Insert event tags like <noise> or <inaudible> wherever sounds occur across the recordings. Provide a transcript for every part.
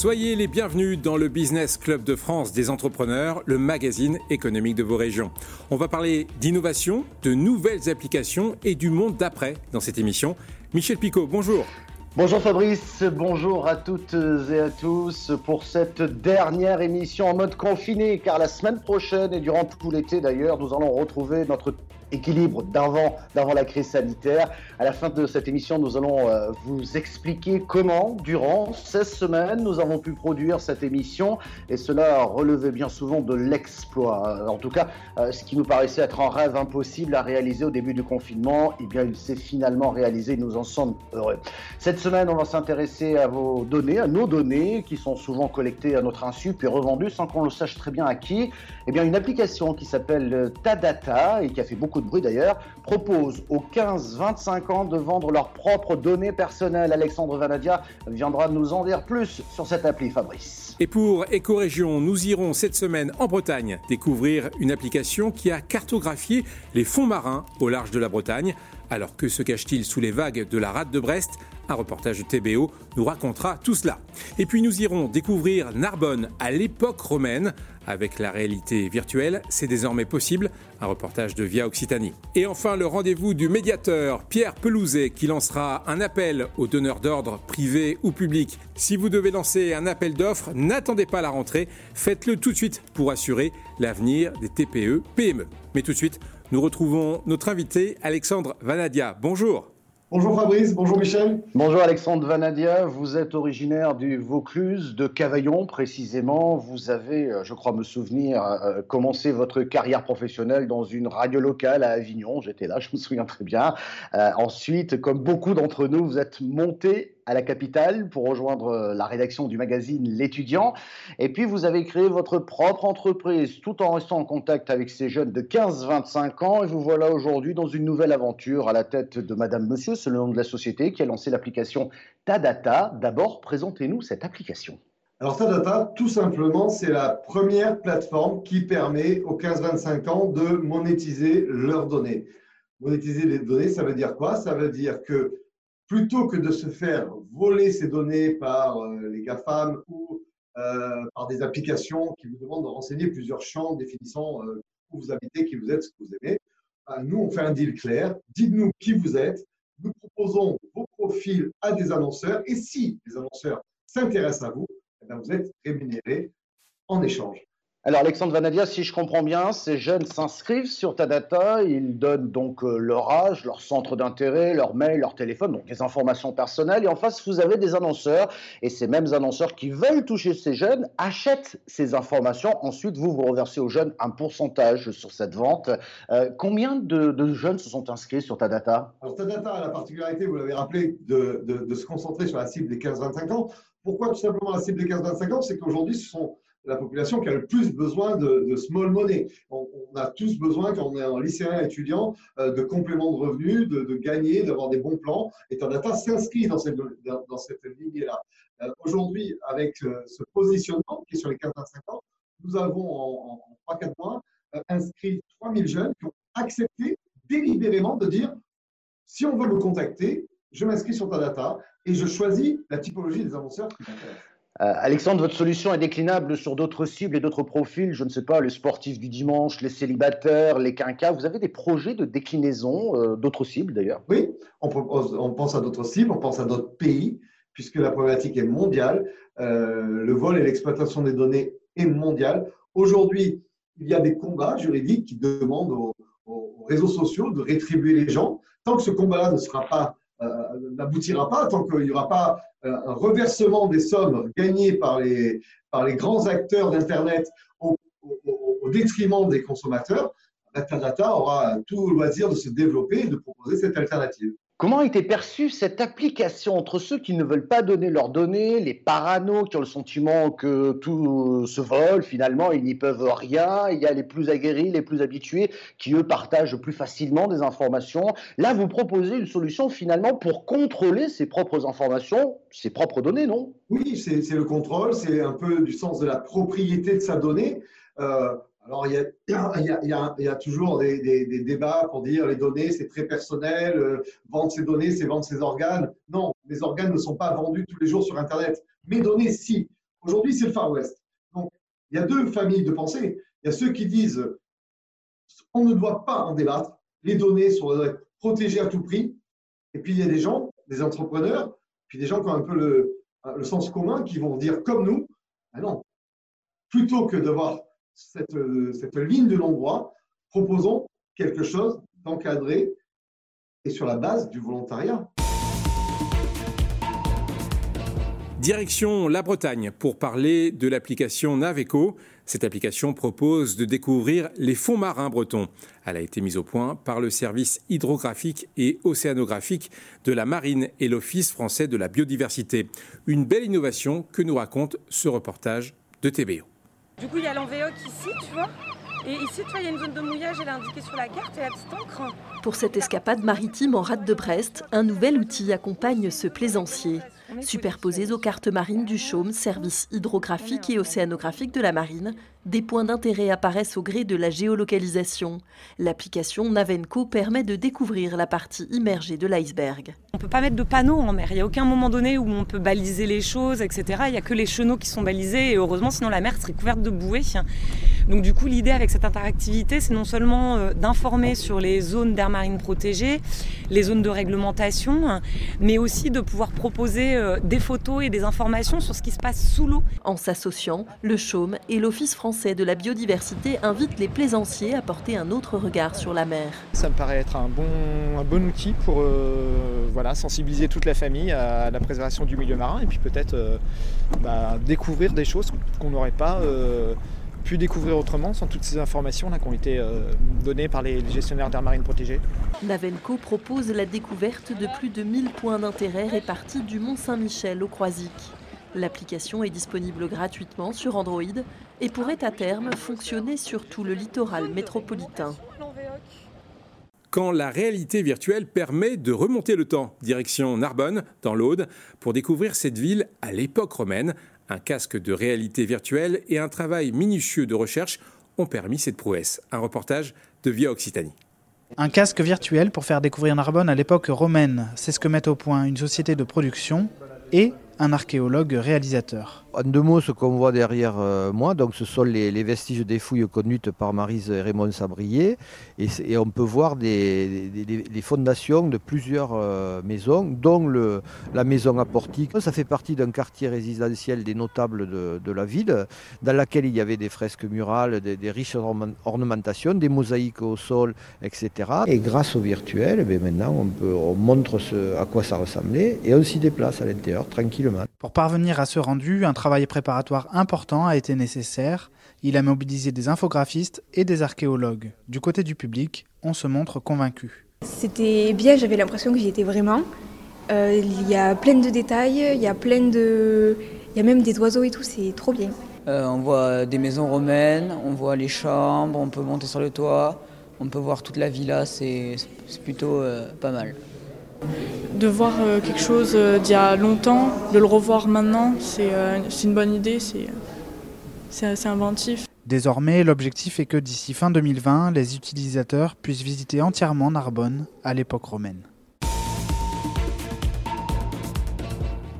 Soyez les bienvenus dans le Business Club de France des entrepreneurs, le magazine économique de vos régions. On va parler d'innovation, de nouvelles applications et du monde d'après dans cette émission. Michel Picot, bonjour. Bonjour Fabrice, bonjour à toutes et à tous pour cette dernière émission en mode confiné, car la semaine prochaine et durant tout l'été d'ailleurs, nous allons retrouver notre équilibre d'avant, d'avant la crise sanitaire. À la fin de cette émission, nous allons euh, vous expliquer comment, durant 16 semaines, nous avons pu produire cette émission et cela relevait bien souvent de l'exploit. En tout cas, euh, ce qui nous paraissait être un rêve impossible à réaliser au début du confinement, eh bien, il s'est finalement réalisé. Nous en sommes heureux. Cette semaine, on va s'intéresser à vos données, à nos données qui sont souvent collectées à notre insu puis revendues sans qu'on le sache très bien à qui. Eh bien, une application qui s'appelle Tadata et qui a fait beaucoup bruit d'ailleurs, propose aux 15-25 ans de vendre leurs propres données personnelles. Alexandre Vanadia viendra nous en dire plus sur cette appli, Fabrice. Et pour Éco-Région, nous irons cette semaine en Bretagne découvrir une application qui a cartographié les fonds marins au large de la Bretagne. Alors que se cache-t-il sous les vagues de la rade de Brest? Un reportage de TBO nous racontera tout cela. Et puis nous irons découvrir Narbonne à l'époque romaine. Avec la réalité virtuelle, c'est désormais possible. Un reportage de Via Occitanie. Et enfin, le rendez-vous du médiateur Pierre Pelouzet qui lancera un appel aux donneurs d'ordre privés ou publics. Si vous devez lancer un appel d'offres, n'attendez pas la rentrée. Faites-le tout de suite pour assurer l'avenir des TPE-PME. Mais tout de suite, nous retrouvons notre invité Alexandre Vanadia. Bonjour. Bonjour Fabrice, bonjour Michel. Bonjour Alexandre Vanadia, vous êtes originaire du Vaucluse, de Cavaillon précisément. Vous avez, euh, je crois me souvenir, euh, commencé votre carrière professionnelle dans une radio locale à Avignon. J'étais là, je me souviens très bien. Euh, ensuite, comme beaucoup d'entre nous, vous êtes monté à la capitale pour rejoindre euh, la rédaction du magazine L'étudiant. Et puis vous avez créé votre propre entreprise tout en restant en contact avec ces jeunes de 15-25 ans. Et vous voilà aujourd'hui dans une nouvelle aventure à la tête de Madame Monsieur, c'est le nom de la société qui a lancé l'application Tadata. D'abord, présentez-nous cette application. Alors Tadata, tout simplement, c'est la première plateforme qui permet aux 15-25 ans de monétiser leurs données. Monétiser les données, ça veut dire quoi? Ça veut dire que plutôt que de se faire voler ces données par euh, les GAFAM ou euh, par des applications qui vous demandent de renseigner plusieurs champs définissant euh, où vous habitez, qui vous êtes, ce que vous aimez, nous, on fait un deal clair. Dites-nous qui vous êtes. Nous proposons vos profils à des annonceurs. Et si les annonceurs s'intéressent à vous, eh vous êtes rémunéré en échange. Alors Alexandre Vanadia, si je comprends bien, ces jeunes s'inscrivent sur ta data, ils donnent donc euh, leur âge, leur centre d'intérêt, leur mail, leur téléphone, donc des informations personnelles. Et en face, vous avez des annonceurs. Et ces mêmes annonceurs qui veulent toucher ces jeunes achètent ces informations. Ensuite, vous, vous reversez aux jeunes un pourcentage sur cette vente. Euh, combien de, jeunes se sont inscrits sur ta data? Alors ta data a la particularité, vous l'avez rappelé, de, de se concentrer sur la cible des 15-25 ans. Pourquoi tout simplement la cible des 15-25 ans C'est qu'aujourd'hui, ce sont la population qui a le plus besoin de, small money. On, a tous besoin, quand on est un lycéen étudiant, euh, de compléments de revenus, de, gagner, d'avoir des bons plans. Et Tadata s'inscrit dans cette, lignée-là. Euh, aujourd'hui, avec euh, ce positionnement qui est sur les 15-25 ans, nous avons en, en 3-4 mois inscrit 3000 jeunes qui ont accepté délibérément de dire si on veut me contacter, je m'inscris sur Tadata et je choisis la typologie des annonceurs qui m'intéressent. Euh, Alexandre, votre solution est déclinable sur d'autres cibles et d'autres profils, je ne sais pas, les sportifs du dimanche, les célibataires, les quinquas. Vous avez des projets de déclinaison euh, d'autres cibles d'ailleurs? Oui, on, pense à d'autres cibles, on pense à d'autres pays, puisque la problématique est mondiale. Euh, le vol et l'exploitation des données est mondiale. Aujourd'hui, il y a des combats juridiques qui demandent aux, aux réseaux sociaux de rétribuer les gens. Tant que ce combat-là ne sera pas n'aboutira pas tant qu'il n'y aura pas un reversement des sommes gagnées par les, par les grands acteurs d'Internet au, au, détriment des consommateurs, Data aura tout le loisir de se développer et de proposer cette alternative. Comment a été perçue cette application entre ceux qui ne veulent pas donner leurs données, les paranos qui ont le sentiment que tout se vole, finalement ils n'y peuvent rien, il y a les plus aguerris, les plus habitués qui eux partagent plus facilement des informations. Là, vous proposez une solution finalement pour contrôler ses propres informations, ses propres données, non? Oui, c'est le contrôle, c'est un peu du sens de la propriété de sa donnée. Euh, alors, il y a, toujours des, débats pour dire les données, c'est très personnel, euh, vendre ses données, c'est vendre ses organes. Non, mes organes ne sont pas vendus tous les jours sur Internet. Mes données, si. Aujourd'hui, c'est le Far West. Donc, il y a deux familles de pensée. Il y a ceux qui disent on ne doit pas en débattre, les données sont protégées à tout prix. Et puis, il y a des gens, des entrepreneurs, puis des gens qui ont un peu le, le sens commun qui vont dire comme nous, ah non, plutôt que d'avoir cette, cette ligne de non-droit, proposons quelque chose d'encadré et sur la base du volontariat. Direction la Bretagne pour parler de l'application Naveco. Cette application propose de découvrir les fonds marins bretons. Elle a été mise au point par le service hydrographique et océanographique de la marine et l'Office français de la biodiversité. Une belle innovation que nous raconte ce reportage de TBO. Du coup, il y a l'envéoc ici, tu vois. Et ici, tu vois, il y a une zone de mouillage, elle est indiquée sur la carte et la petite encre. Pour cette escapade maritime en rade de Brest, un nouvel outil accompagne ce plaisancier. Superposés aux cartes marines du Chaume, service hydrographique et océanographique de la marine, des points d'intérêt apparaissent au gré de la géolocalisation. L'application Navenco permet de découvrir la partie immergée de l'iceberg. On ne peut pas mettre de panneaux en mer. Il n'y a aucun moment donné où on peut baliser les choses, etc. Il n'y a que les chenaux qui sont balisés et heureusement, sinon la mer serait couverte de bouées. Donc du coup, l'idée avec cette interactivité, c'est non seulement euh, d'informer sur les zones d'air marine protégées, les zones de réglementation, mais aussi de pouvoir proposer euh, des photos et des informations sur ce qui se passe sous l'eau. En s'associant, le Chaume et l'Office français de la biodiversité invitent les plaisanciers à porter un autre regard sur la mer. Ça me paraît être un bon, un bon outil pour euh, voilà, sensibiliser toute la famille à la préservation du milieu marin et puis peut-être euh, bah, découvrir des choses qu'on n'aurait pas pu découvrir autrement sans toutes ces informations là, qui ont été données par les, gestionnaires d'air marine protégés. Navenco propose la découverte de plus de 1000 points d'intérêt répartis du Mont Saint-Michel au Croisic. L'application est disponible gratuitement sur Android et pourrait à terme fonctionner sur tout le littoral métropolitain. Quand la réalité virtuelle permet de remonter le temps, direction Narbonne, dans l'Aude, pour découvrir cette ville à l'époque romaine, un casque de réalité virtuelle et un travail minutieux de recherche ont permis cette prouesse. Un reportage de Via Occitanie. Un casque virtuel pour faire découvrir Narbonne à l'époque romaine, c'est ce que met au point une société de production et un archéologue réalisateur. En deux mots, ce qu'on voit derrière euh, moi, donc ce sont les, vestiges des fouilles conduites par Marise Raymond Sabrier. Et, on peut voir des, fondations de plusieurs euh, maisons, dont la maison à portique. Ça fait partie d'un quartier résidentiel des notables de, la ville, dans laquelle il y avait des fresques murales, des, riches ornementations, des mosaïques au sol, etc. Et grâce au virtuel, eh maintenant on, peut, on montre à quoi ça ressemblait et on s'y déplace à l'intérieur tranquillement. Pour parvenir à ce rendu, un travail préparatoire important a été nécessaire. Il a mobilisé des infographistes et des archéologues. Du côté du public, on se montre convaincu. C'était bien, j'avais l'impression que j'y étais vraiment. Euh, il y a plein de détails, il y a plein de... Il y a même des oiseaux et tout, c'est trop bien. Euh, on voit des maisons romaines, on voit les chambres, on peut monter sur le toit, on peut voir toute la villa, c'est plutôt euh, pas mal. De voir euh, quelque chose euh, d'il y a longtemps, de le revoir maintenant, c'est euh, une bonne idée, c'est assez inventif. Désormais, l'objectif est que d'ici fin 2020, les utilisateurs puissent visiter entièrement Narbonne à l'époque romaine.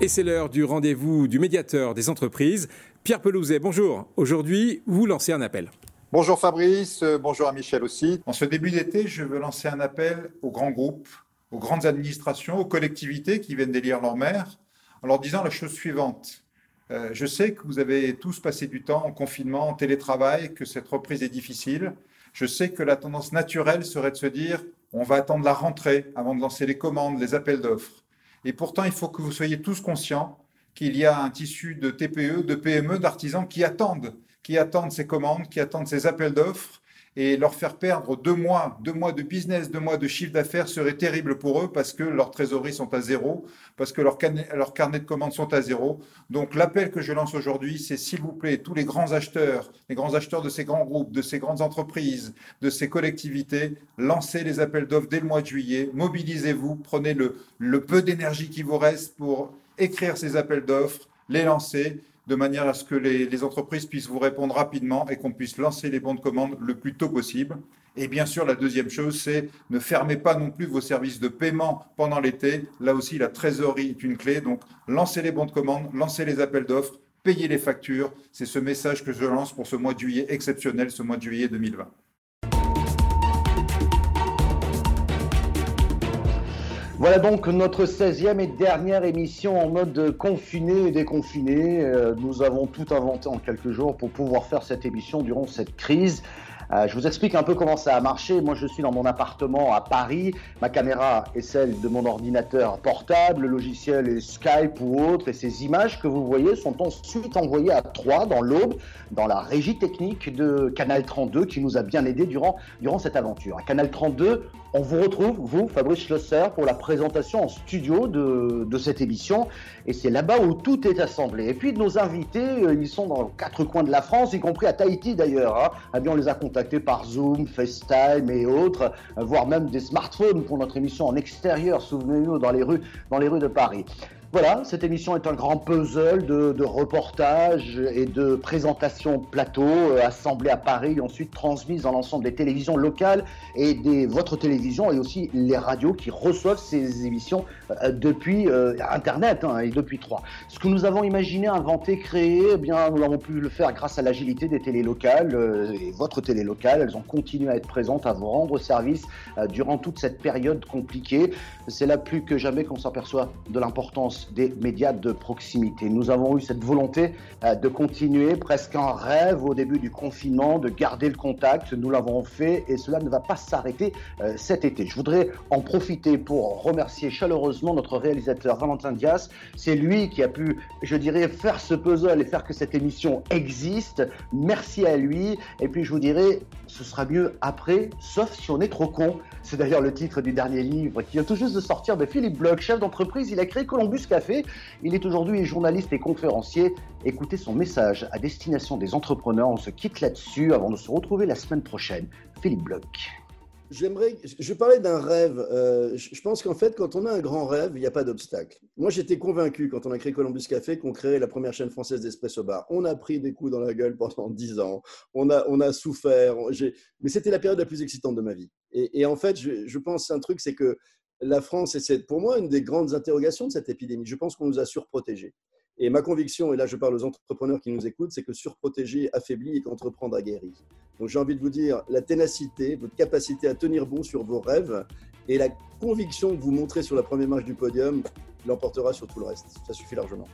Et c'est l'heure du rendez-vous du médiateur des entreprises. Pierre Pelouzet, bonjour. Aujourd'hui, vous lancez un appel. Bonjour Fabrice, bonjour à Michel aussi. En ce début d'été, je veux lancer un appel aux grands groupes aux grandes administrations, aux collectivités qui viennent d'élire leur maire, en leur disant la chose suivante. Euh, je sais que vous avez tous passé du temps en confinement, en télétravail, que cette reprise est difficile. Je sais que la tendance naturelle serait de se dire on va attendre la rentrée avant de lancer les commandes, les appels d'offres. Et pourtant, il faut que vous soyez tous conscients qu'il y a un tissu de TPE, de PME, d'artisans qui attendent, qui attendent ces commandes, qui attendent ces appels d'offres et leur faire perdre deux mois, deux mois de business, deux mois de chiffre d'affaires serait terrible pour eux parce que leurs trésoreries sont à zéro, parce que leurs leur carnets de commandes sont à zéro. Donc l'appel que je lance aujourd'hui, c'est s'il vous plaît, tous les grands acheteurs, les grands acheteurs de ces grands groupes, de ces grandes entreprises, de ces collectivités, lancez les appels d'offres dès le mois de juillet, mobilisez-vous, prenez le, le peu d'énergie qui vous reste pour écrire ces appels d'offres, les lancer de manière à ce que les, entreprises puissent vous répondre rapidement et qu'on puisse lancer les bons de commande le plus tôt possible. Et bien sûr, la deuxième chose, c'est ne fermez pas non plus vos services de paiement pendant l'été. Là aussi, la trésorerie est une clé. Donc, lancez les bons de commande, lancez les appels d'offres payer les factures. C'est ce message que je lance pour ce mois de juillet exceptionnel, ce mois de juillet 2020. Voilà donc notre 16e et dernière émission en mode confiné et déconfiné. Euh, nous avons tout inventé en quelques jours pour pouvoir faire cette émission durant cette crise. Euh, je vous explique un peu comment ça a marché. Moi, je suis dans mon appartement à Paris. Ma caméra est celle de mon ordinateur portable. Le logiciel est Skype ou autre. Et ces images que vous voyez sont ensuite envoyées à Troyes, dans l'Aube, dans la régie technique de Canal 32, qui nous a bien aidés durant, cette aventure. Canal 32, on vous retrouve, vous, Fabrice Schlosser, pour la présentation en studio de, de cette émission. Et c'est là-bas où tout est assemblé. Et puis nos invités, euh, ils sont dans quatre coins de la France, y compris à Tahiti d'ailleurs. Hein. Eh bien, on les a contactés par Zoom, FaceTime et autres, euh, voire même des smartphones pour notre émission en extérieur, souvenez-vous, dans les rues, dans les rues de Paris. Voilà, cette émission est un grand puzzle de, reportages et de présentations plateau euh, assemblés à Paris ensuite transmises dans l'ensemble des télévisions locales et des votre télévision et aussi les radios qui reçoivent ces émissions euh, depuis euh, Internet hein, et depuis trois. Ce que nous avons imaginé, inventé, créé, eh bien nous avons pu le faire grâce à l'agilité des télés locales et votre télé locale. Elles ont continué à être présentes, à vous rendre service durant toute cette période compliquée. C'est là plus que jamais qu'on s'aperçoit de l'importance des médias de proximité. Nous avons eu cette volonté euh, de continuer, presque un rêve au début du confinement, de garder le contact. Nous l'avons fait et cela ne va pas s'arrêter euh, cet été. Je voudrais en profiter pour remercier chaleureusement notre réalisateur Valentin Dias. C'est lui qui a pu, je dirais, faire ce puzzle et faire que cette émission existe. Merci à lui. Et puis je vous dirais, ce sera mieux après, sauf si on est trop con. C'est d'ailleurs le titre du dernier livre qui vient tout juste de sortir de Philippe Bloch, chef d'entreprise. Il a créé Columbus Il est aujourd'hui journaliste et conférencier. Écoutez son message à destination des entrepreneurs. On se quitte là-dessus avant de se retrouver la semaine prochaine. Philippe Bloch. J'aimerais, je parlais d'un rêve. Euh, je pense qu'en fait, quand on a un grand rêve, il n'y a pas d'obstacle. Moi, j'étais convaincu quand on a créé Columbus Café qu'on créait la première chaîne française d'espresso bar. On a pris des coups dans la gueule pendant <laughs> dix ans. On a, on a souffert. Mais c'était la période la plus excitante de ma vie. Et, en fait, je pense un truc, c'est que la France, et c'est pour moi une des grandes interrogations de cette épidémie, je pense qu'on nous a surprotégés. Et ma conviction, et là je parle aux entrepreneurs qui nous écoutent, c'est que surprotéger affaiblit et qu'entreprendre aguerrit. Donc j'ai envie de vous dire, la ténacité, votre capacité à tenir bon sur vos rêves et la conviction que vous montrez sur la première marche du podium l'emportera sur tout le reste. Ça suffit largement.